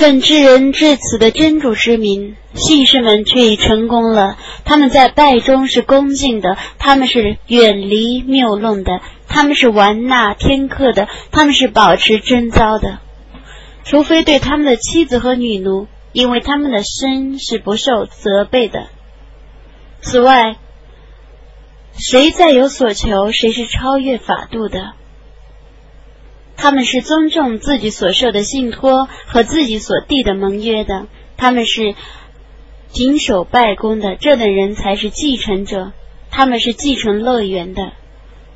奉至人至此的真主之名，信士们却已成功了。他们在拜中是恭敬的，他们是远离谬论的，他们是玩纳天课的，他们是保持贞操的。除非对他们的妻子和女奴，因为他们的身是不受责备的。此外，谁再有所求，谁是超越法度的。他们是尊重自己所受的信托和自己所缔的盟约的，他们是谨守拜功的，这等人才是继承者。他们是继承乐园的，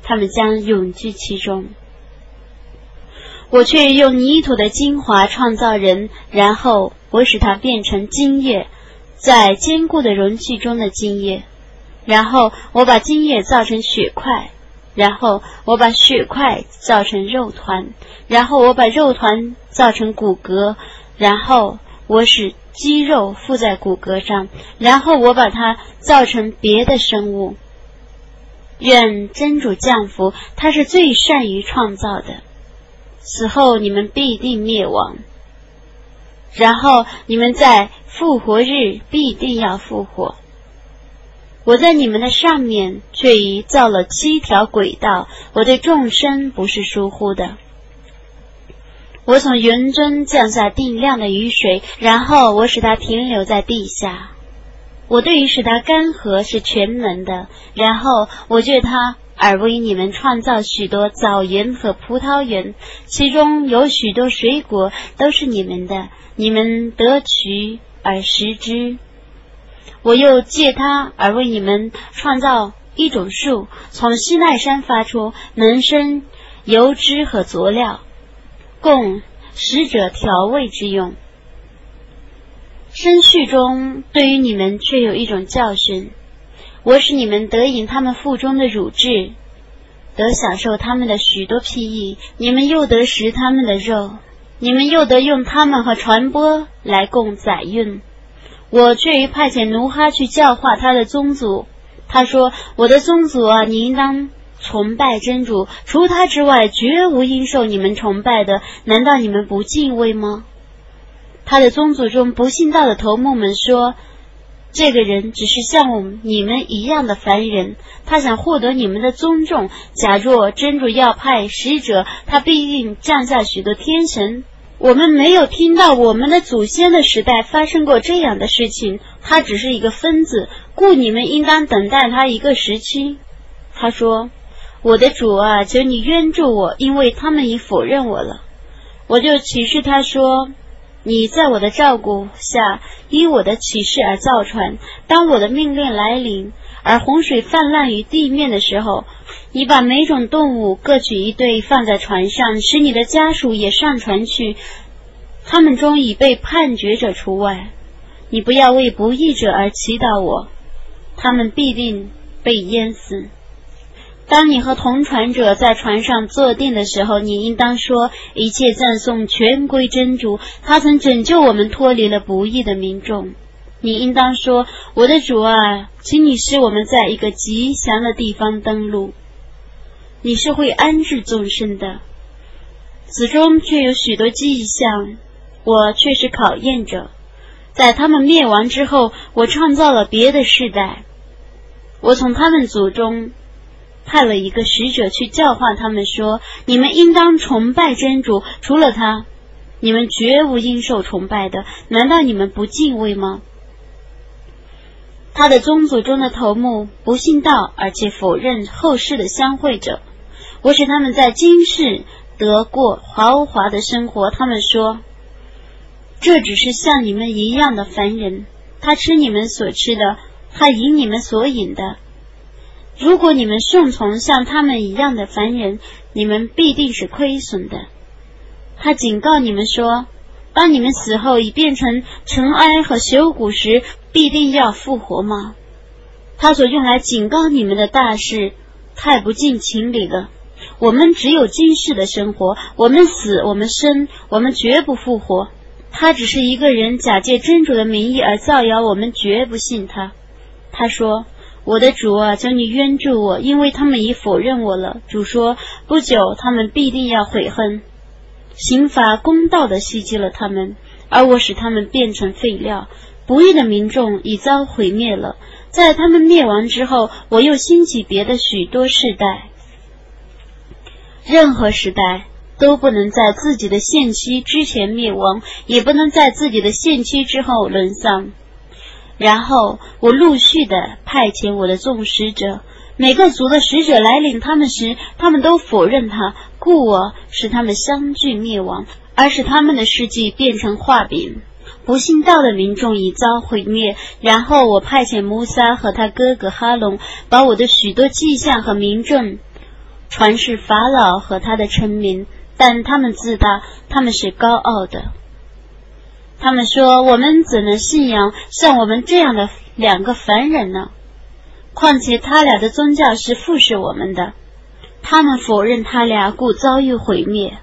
他们将永居其中。我却用泥土的精华创造人，然后我使它变成精液，在坚固的容器中的精液，然后我把精液造成血块。然后我把血块造成肉团，然后我把肉团造成骨骼，然后我使肌肉附在骨骼上，然后我把它造成别的生物。愿真主降福，他是最善于创造的。死后你们必定灭亡，然后你们在复活日必定要复活。我在你们的上面却已造了七条轨道，我对众生不是疏忽的。我从云中降下定量的雨水，然后我使它停留在地下。我对于使它干涸是全能的，然后我借它而为你们创造许多枣园和葡萄园，其中有许多水果都是你们的，你们得取而食之。我又借它而为你们创造一种树，从西奈山发出，能生油脂和佐料，供使者调味之用。生序中对于你们却有一种教训：我使你们得饮他们腹中的乳汁，得享受他们的许多裨益；你们又得食他们的肉，你们又得用他们和传播来供载运。我却于派遣奴哈去教化他的宗族。他说：“我的宗族啊，你应当崇拜真主，除他之外，绝无应受你们崇拜的。难道你们不敬畏吗？”他的宗族中不信道的头目们说：“这个人只是像我们你们一样的凡人，他想获得你们的尊重。假若真主要派使者，他必定降下许多天神。”我们没有听到我们的祖先的时代发生过这样的事情。他只是一个分子，故你们应当等待他一个时期。他说：“我的主啊，求你援助我，因为他们已否认我了。”我就启示他说：“你在我的照顾下，依我的启示而造船。当我的命令来临，而洪水泛滥于地面的时候。”你把每种动物各取一对放在船上，使你的家属也上船去。他们中已被判决者除外。你不要为不义者而祈祷我，他们必定被淹死。当你和同船者在船上坐定的时候，你应当说：一切赞颂全归真主，他曾拯救我们脱离了不义的民众。你应当说：我的主啊，请你使我们在一个吉祥的地方登陆。你是会安置众生的，此中却有许多迹象，我却是考验者。在他们灭亡之后，我创造了别的世代。我从他们祖中派了一个使者去教化他们，说：你们应当崇拜真主，除了他，你们绝无应受崇拜的。难道你们不敬畏吗？他的宗族中的头目不信道，而且否认后世的相会者。我使他们在今世得过豪华的生活。他们说，这只是像你们一样的凡人。他吃你们所吃的，他饮你们所饮的。如果你们顺从像他们一样的凡人，你们必定是亏损的。他警告你们说，当你们死后已变成尘埃和朽骨时，必定要复活吗？他所用来警告你们的大事，太不近情理了。我们只有今世的生活，我们死，我们生，我们绝不复活。他只是一个人假借真主的名义而造谣，我们绝不信他。他说：“我的主啊，求你援助我，因为他们已否认我了。”主说：“不久，他们必定要悔恨，刑罚公道的袭击了他们。而我使他们变成废料。不义的民众已遭毁灭了，在他们灭亡之后，我又兴起别的许多世代。任何时代都不能在自己的限期之前灭亡，也不能在自己的限期之后沦丧。然后我陆续的派遣我的众使者，每个族的使者来领他们时，他们都否认他，故我使他们相继灭亡，而使他们的事迹变成画饼。不信道的民众已遭毁灭。然后我派遣穆萨和他哥哥哈龙，把我的许多迹象和民众传示法老和他的臣民，但他们自大，他们是高傲的。他们说：“我们怎能信仰像我们这样的两个凡人呢？况且他俩的宗教是附视我们的，他们否认他俩，故遭遇毁灭。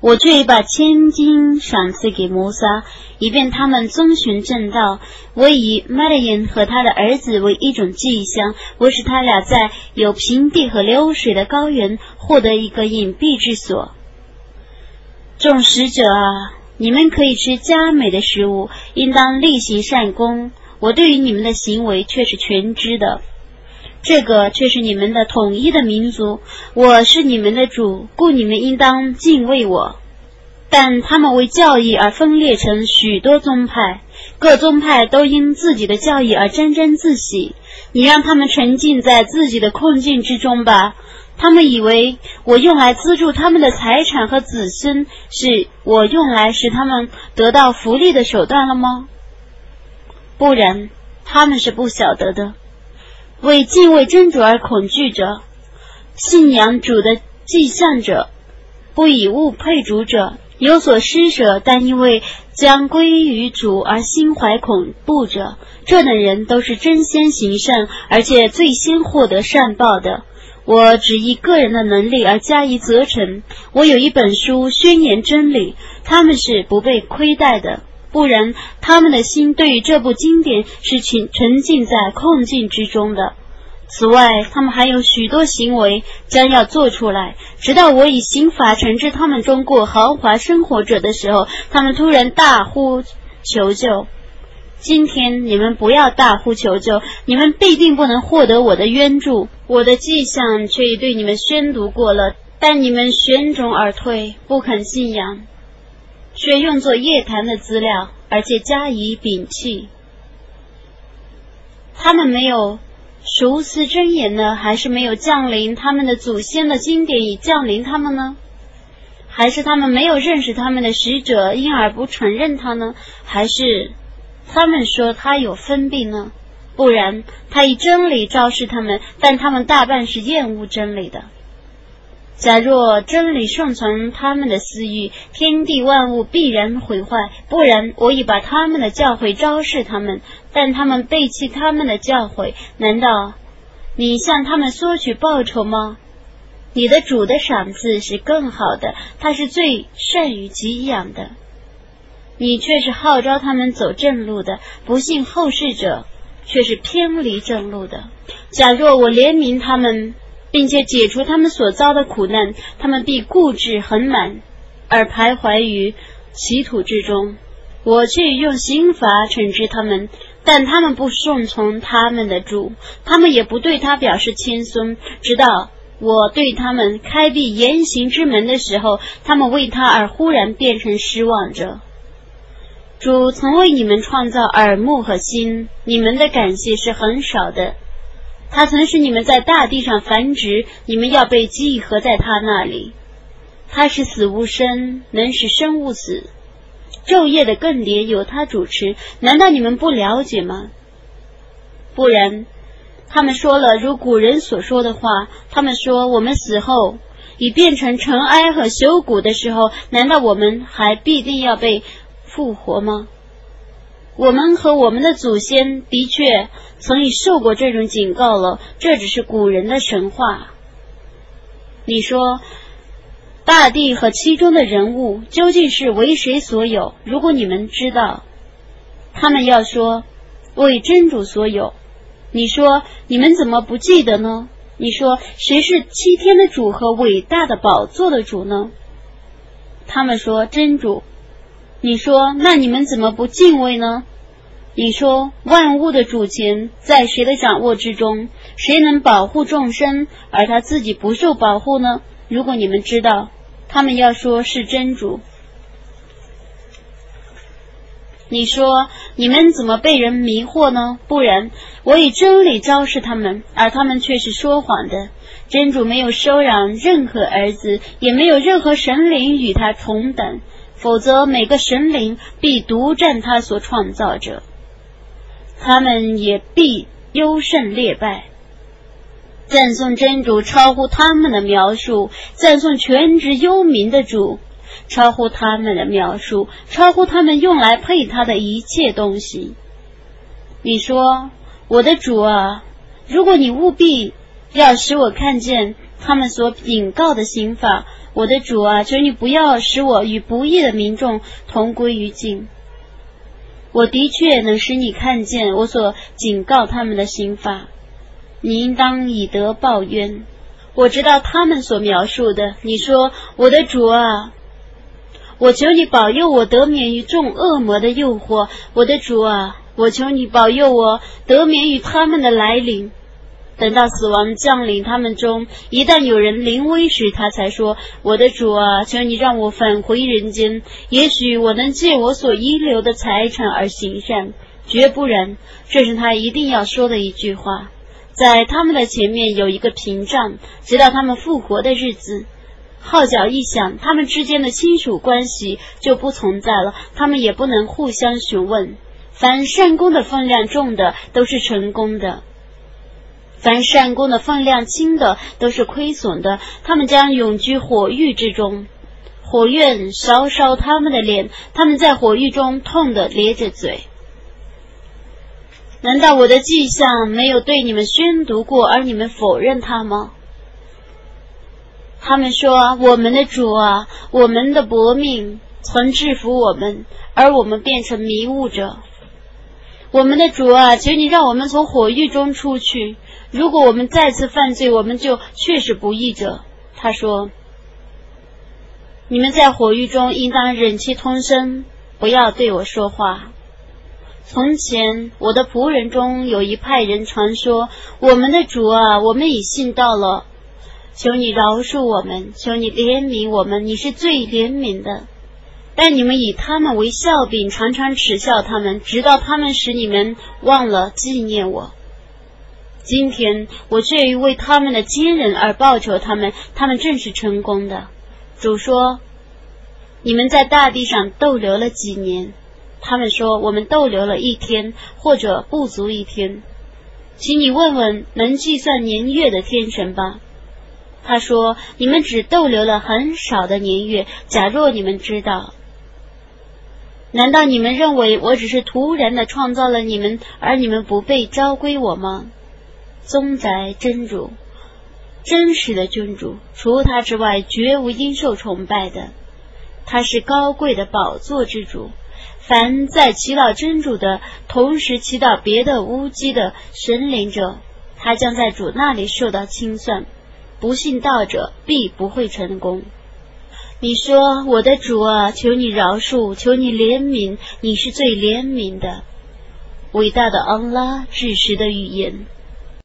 我却把千金赏赐给摩萨，以便他们遵循正道。我以麦勒因和他的儿子为一种迹象，我使他俩在有平地和流水的高原获得一个隐蔽之所。众使者啊！”你们可以吃佳美的食物，应当例行善功。我对于你们的行为却是全知的，这个却是你们的统一的民族。我是你们的主，故你们应当敬畏我。但他们为教义而分裂成许多宗派，各宗派都因自己的教义而沾沾自喜。你让他们沉浸在自己的困境之中吧。他们以为我用来资助他们的财产和子孙，是我用来使他们得到福利的手段了吗？不然，他们是不晓得的。为敬畏真主而恐惧者，信仰主的迹象者，不以物配主者，有所施舍，但因为将归于主而心怀恐怖者，这等人都是真先行善，而且最先获得善报的。我只依个人的能力而加以责成。我有一本书宣言真理，他们是不被亏待的，不然他们的心对于这部经典是沉沉浸在困境之中的。此外，他们还有许多行为将要做出来，直到我以刑法惩治他们中过豪华生活者的时候，他们突然大呼求救。今天你们不要大呼求救，你们必定不能获得我的援助。我的迹象却已对你们宣读过了，但你们悬踵而退，不肯信仰，却用作夜谈的资料，而且加以摒弃。他们没有熟思真言呢，还是没有降临他们的祖先的经典已降临他们呢？还是他们没有认识他们的使者，因而不承认他呢？还是？他们说他有分病呢，不然他以真理昭示他们，但他们大半是厌恶真理的。假若真理顺从他们的私欲，天地万物必然毁坏；不然，我已把他们的教诲昭示他们，但他们背弃他们的教诲。难道你向他们索取报酬吗？你的主的赏赐是更好的，他是最善于给养的。你却是号召他们走正路的，不幸后世者却是偏离正路的。假若我怜悯他们，并且解除他们所遭的苦难，他们必固执很满，而徘徊于歧途之中。我却用刑罚惩治他们，但他们不顺从他们的主，他们也不对他表示谦孙，直到我对他们开闭言行之门的时候，他们为他而忽然变成失望者。主曾为你们创造耳目和心，你们的感谢是很少的。他曾使你们在大地上繁殖，你们要被集合在他那里。他是死无生，能使生物死。昼夜的更迭由他主持，难道你们不了解吗？不然，他们说了如古人所说的话。他们说我们死后已变成尘埃和朽骨的时候，难道我们还必定要被？复活吗？我们和我们的祖先的确曾已受过这种警告了。这只是古人的神话。你说，大地和其中的人物究竟是为谁所有？如果你们知道，他们要说为真主所有。你说，你们怎么不记得呢？你说，谁是七天的主和伟大的宝座的主呢？他们说真主。你说，那你们怎么不敬畏呢？你说，万物的主权在谁的掌握之中？谁能保护众生，而他自己不受保护呢？如果你们知道，他们要说是真主。你说，你们怎么被人迷惑呢？不然，我以真理昭示他们，而他们却是说谎的。真主没有收养任何儿子，也没有任何神灵与他同等，否则每个神灵必独占他所创造者，他们也必优胜劣败。赞颂真主超乎他们的描述，赞颂全职幽冥的主。超乎他们的描述，超乎他们用来配他的一切东西。你说，我的主啊，如果你务必要使我看见他们所禀告的刑法，我的主啊，求你不要使我与不义的民众同归于尽。我的确能使你看见我所警告他们的刑法，你应当以德报怨。我知道他们所描述的。你说，我的主啊。我求你保佑我得免于众恶魔的诱惑，我的主啊！我求你保佑我得免于他们的来临。等到死亡降临他们中，一旦有人临危时，他才说：“我的主啊，求你让我返回人间。也许我能借我所遗留的财产而行善，绝不然。”这是他一定要说的一句话。在他们的前面有一个屏障，直到他们复活的日子。号角一响，他们之间的亲属关系就不存在了，他们也不能互相询问。凡善功的分量重的都是成功的，凡善功的分量轻的都是亏损的。他们将永居火狱之中，火焰烧烧他们的脸，他们在火狱中痛得咧着嘴。难道我的迹象没有对你们宣读过，而你们否认它吗？他们说：“我们的主啊，我们的薄命曾制服我们，而我们变成迷雾者。我们的主啊，求你让我们从火狱中出去。如果我们再次犯罪，我们就确实不义者。”他说：“你们在火狱中应当忍气吞声，不要对我说话。从前我的仆人中有一派人传说：我们的主啊，我们已信到了。”求你饶恕我们，求你怜悯我们，你是最怜悯的。但你们以他们为笑柄，常常耻笑他们，直到他们使你们忘了纪念我。今天我却为他们的亲人而报仇他们，他们正是成功的。主说：“你们在大地上逗留了几年？”他们说：“我们逗留了一天，或者不足一天。”请你问问能计算年月的天神吧。他说：“你们只逗留了很少的年月。假若你们知道，难道你们认为我只是突然的创造了你们，而你们不被召归我吗？”宗宅真主，真实的君主，除他之外，绝无应受崇拜的。他是高贵的宝座之主。凡在祈祷真主的同时祈祷别的乌鸡的神灵者，他将在主那里受到清算。不信道者必不会成功。你说：“我的主啊，求你饶恕，求你怜悯，你是最怜悯的，伟大的安拉，至实的语言。”